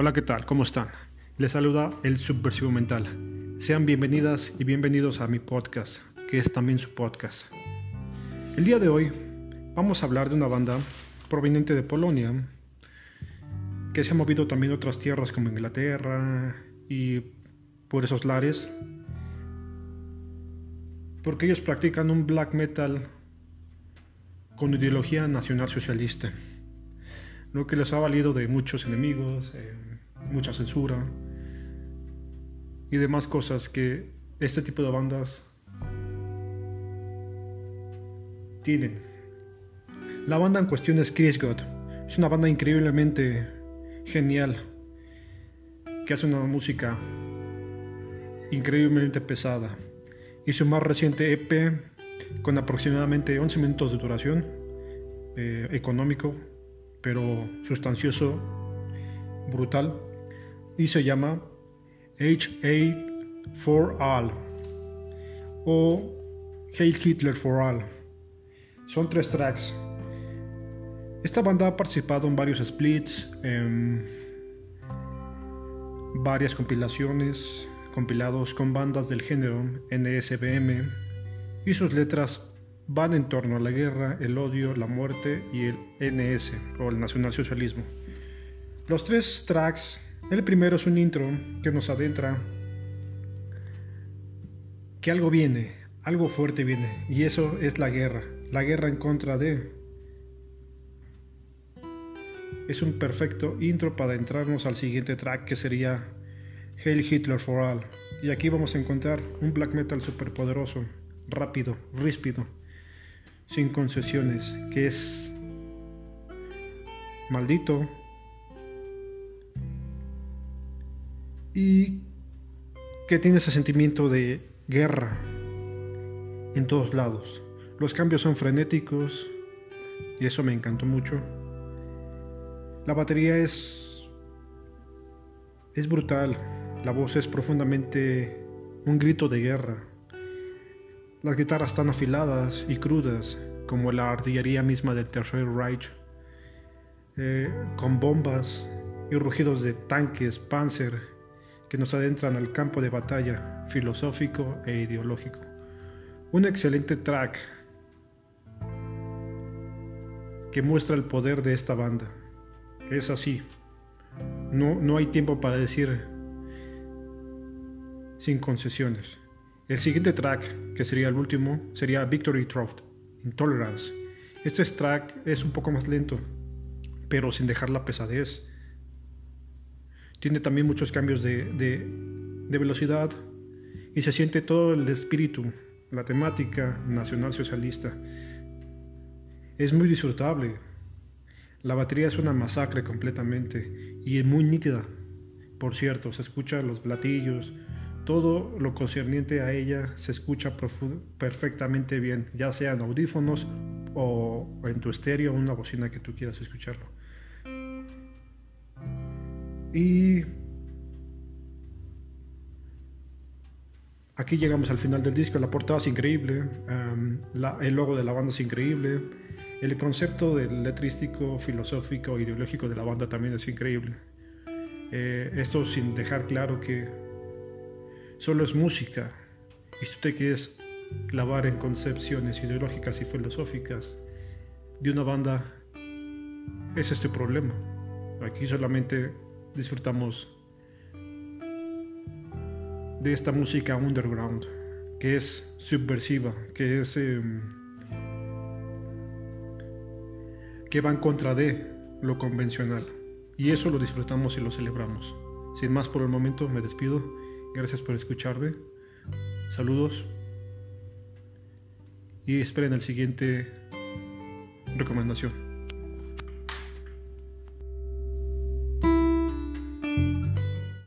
Hola, ¿qué tal? ¿Cómo están? Les saluda el Subversivo Mental. Sean bienvenidas y bienvenidos a mi podcast, que es también su podcast. El día de hoy vamos a hablar de una banda proveniente de Polonia, que se ha movido también a otras tierras como Inglaterra y por esos lares, porque ellos practican un black metal con ideología nacional socialista lo que les ha valido de muchos enemigos, eh, mucha censura y demás cosas que este tipo de bandas tienen. La banda en cuestión es Chris God. Es una banda increíblemente genial que hace una música increíblemente pesada. Y su más reciente EP, con aproximadamente 11 minutos de duración, eh, económico, pero sustancioso, brutal, y se llama HA for All o Hail Hitler for All. Son tres tracks. Esta banda ha participado en varios splits, en varias compilaciones, compilados con bandas del género NSBM, y sus letras van en torno a la guerra, el odio, la muerte y el NS o el nacionalsocialismo. Los tres tracks, el primero es un intro que nos adentra que algo viene, algo fuerte viene y eso es la guerra, la guerra en contra de... Es un perfecto intro para entrarnos al siguiente track que sería Hail Hitler for All. Y aquí vamos a encontrar un black metal superpoderoso, rápido, ríspido sin concesiones, que es maldito y que tiene ese sentimiento de guerra en todos lados. Los cambios son frenéticos y eso me encantó mucho. La batería es es brutal, la voz es profundamente un grito de guerra. Las guitarras tan afiladas y crudas como la artillería misma del Tercer Reich, eh, con bombas y rugidos de tanques Panzer que nos adentran al campo de batalla filosófico e ideológico. Un excelente track que muestra el poder de esta banda. Es así. No, no hay tiempo para decir sin concesiones. El siguiente track, que sería el último, sería Victory Trough, Intolerance. Este track es un poco más lento, pero sin dejar la pesadez. Tiene también muchos cambios de, de velocidad y se siente todo el espíritu, la temática nacional socialista. Es muy disfrutable. La batería es una masacre completamente y es muy nítida. Por cierto, se escuchan los platillos, todo lo concerniente a ella se escucha perfectamente bien, ya sea en audífonos o en tu estéreo una bocina que tú quieras escucharlo. Y aquí llegamos al final del disco. La portada es increíble, el logo de la banda es increíble, el concepto del letrístico, filosófico, ideológico de la banda también es increíble. Eh, esto sin dejar claro que solo es música. Y si usted quieres clavar en concepciones ideológicas y filosóficas de una banda, es este problema. Aquí solamente disfrutamos de esta música underground, que es subversiva, que es em, que va en contra de lo convencional. Y eso lo disfrutamos y lo celebramos. Sin más por el momento, me despido Gracias por escucharme. Saludos. Y esperen el siguiente recomendación.